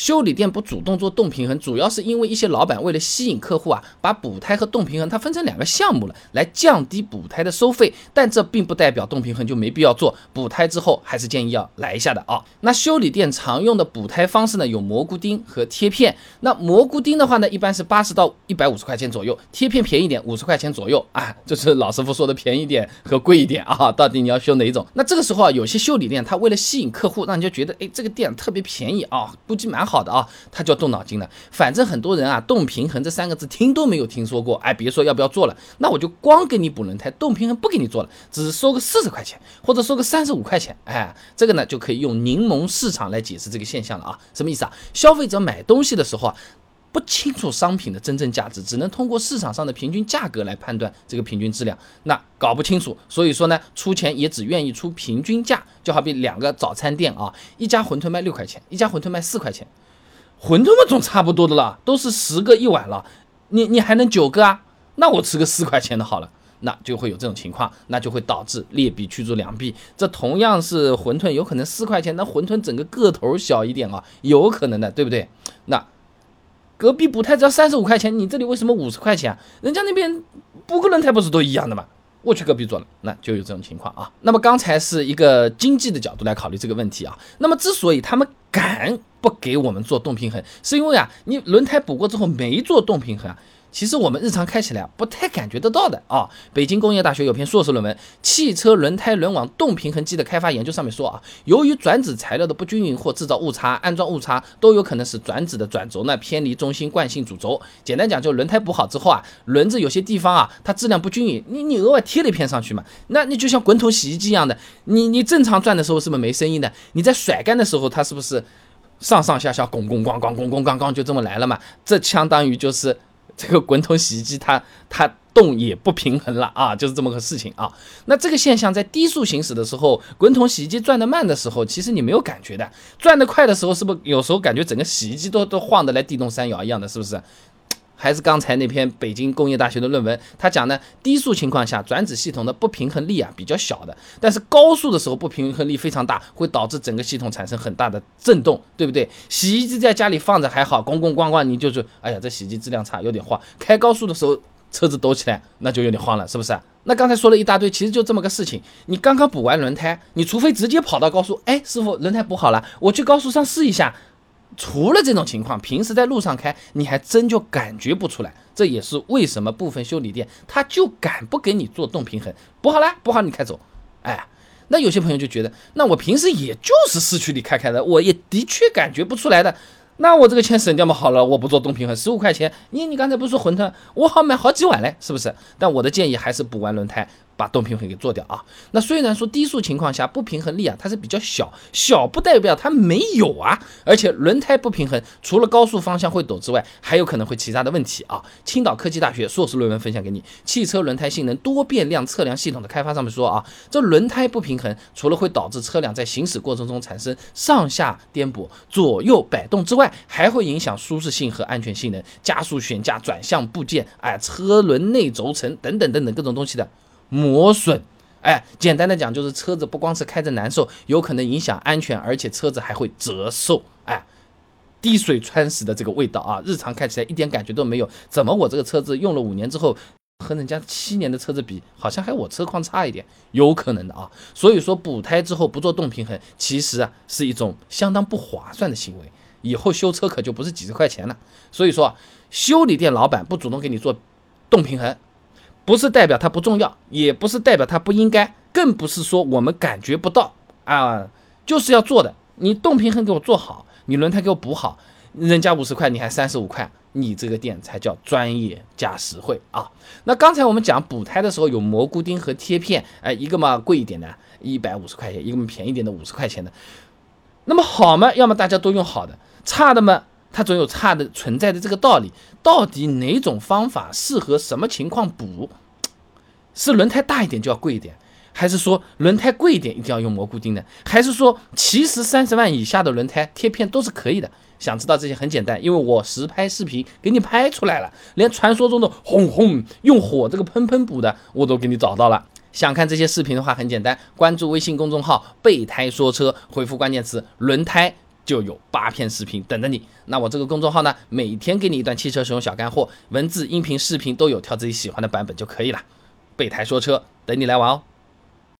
修理店不主动做动平衡，主要是因为一些老板为了吸引客户啊，把补胎和动平衡它分成两个项目了，来降低补胎的收费。但这并不代表动平衡就没必要做，补胎之后还是建议要来一下的啊。那修理店常用的补胎方式呢，有蘑菇钉和贴片。那蘑菇钉的话呢，一般是八十到一百五十块钱左右，贴片便宜点，五十块钱左右啊。就是老师傅说的便宜点和贵一点啊，到底你要修哪一种？那这个时候啊，有些修理店他为了吸引客户，让你就觉得哎，这个店特别便宜啊，估计蛮好好的啊，他就要动脑筋了。反正很多人啊，动平衡这三个字听都没有听说过，哎，别说要不要做了，那我就光给你补轮胎，动平衡不给你做了，只收个四十块钱或者收个三十五块钱，哎，这个呢就可以用柠檬市场来解释这个现象了啊。什么意思啊？消费者买东西的时候啊。不清楚商品的真正价值，只能通过市场上的平均价格来判断这个平均质量。那搞不清楚，所以说呢，出钱也只愿意出平均价。就好比两个早餐店啊，一家馄饨卖六块钱，一家馄饨卖四块钱，馄饨嘛总差不多的了，都是十个一碗了，你你还能九个啊？那我吃个四块钱的好了，那就会有这种情况，那就会导致劣币驱逐良币。这同样是馄饨，有可能四块钱，那馄饨整个个头小一点啊，有可能的，对不对？那。隔壁补胎只要三十五块钱，你这里为什么五十块钱？人家那边补个轮胎不是都一样的吗？我去隔壁做了，那就有这种情况啊。那么刚才是一个经济的角度来考虑这个问题啊。那么之所以他们敢不给我们做动平衡，是因为啊，你轮胎补过之后没做动平衡啊。其实我们日常开起来不太感觉得到的啊。北京工业大学有篇硕士论文《汽车轮胎轮网动平衡机的开发研究》上面说啊，由于转子材料的不均匀或制造误差、安装误差都有可能是转子的转轴呢偏离中心惯性主轴。简单讲，就轮胎补好之后啊，轮子有些地方啊它质量不均匀，你你额外贴了一片上去嘛，那你就像滚筒洗衣机一样的，你你正常转的时候是不是没声音的？你在甩干的时候，它是不是上上下下、拱拱、咣咣、咣咣、咣咣就这么来了嘛？这相当于就是。这个滚筒洗衣机它它动也不平衡了啊，就是这么个事情啊。那这个现象在低速行驶的时候，滚筒洗衣机转得慢的时候，其实你没有感觉的；转得快的时候，是不是有时候感觉整个洗衣机都都晃得来地动山摇一样的，是不是？还是刚才那篇北京工业大学的论文，他讲呢，低速情况下转子系统的不平衡力啊比较小的，但是高速的时候不平衡力非常大，会导致整个系统产生很大的震动，对不对？洗衣机在家里放着还好，咣咣咣咣，你就是，哎呀，这洗衣机质量差，有点晃。开高速的时候，车子抖起来，那就有点慌了，是不是？那刚才说了一大堆，其实就这么个事情。你刚刚补完轮胎，你除非直接跑到高速，哎，师傅，轮胎补好了，我去高速上试一下。除了这种情况，平时在路上开，你还真就感觉不出来。这也是为什么部分修理店他就敢不给你做动平衡，补好了，补好你开走。哎，那有些朋友就觉得，那我平时也就是市区里开开的，我也的确感觉不出来的。那我这个钱省掉嘛，好了，我不做动平衡，十五块钱，你你刚才不是说馄饨，我好买好几碗嘞，是不是？但我的建议还是补完轮胎。把动平衡给做掉啊！那虽然说低速情况下不平衡力啊，它是比较小，小不代表它没有啊。而且轮胎不平衡，除了高速方向会抖之外，还有可能会其他的问题啊。青岛科技大学硕士论文分享给你，《汽车轮胎性能多变量测量系统的开发》上面说啊，这轮胎不平衡，除了会导致车辆在行驶过程中产生上下颠簸、左右摆动之外，还会影响舒适性和安全性能、加速悬架、转向部件、哎，车轮内轴承等等等等各种东西的。磨损，哎，简单的讲就是车子不光是开着难受，有可能影响安全，而且车子还会折寿，哎，滴水穿石的这个味道啊，日常开起来一点感觉都没有。怎么我这个车子用了五年之后，和人家七年的车子比，好像还我车况差一点？有可能的啊。所以说补胎之后不做动平衡，其实啊是一种相当不划算的行为，以后修车可就不是几十块钱了。所以说，修理店老板不主动给你做动平衡。不是代表它不重要，也不是代表它不应该，更不是说我们感觉不到啊，就是要做的。你动平衡给我做好，你轮胎给我补好，人家五十块，你还三十五块，你这个店才叫专业加实惠啊。那刚才我们讲补胎的时候有蘑菇钉和贴片，哎，一个嘛贵一点的，一百五十块钱，一个嘛便宜点的五十块钱的。那么好嘛，要么大家都用好的，差的嘛。它总有差的存在的这个道理，到底哪种方法适合什么情况补？是轮胎大一点就要贵一点，还是说轮胎贵一点一定要用蘑菇钉的？还是说其实三十万以下的轮胎贴片都是可以的？想知道这些很简单，因为我实拍视频给你拍出来了，连传说中的轰轰用火这个喷喷补的我都给你找到了。想看这些视频的话很简单，关注微信公众号“备胎说车”，回复关键词“轮胎”。就有八篇视频等着你。那我这个公众号呢，每天给你一段汽车使用小干货，文字、音频、视频都有，挑自己喜欢的版本就可以了。备胎说车，等你来玩哦。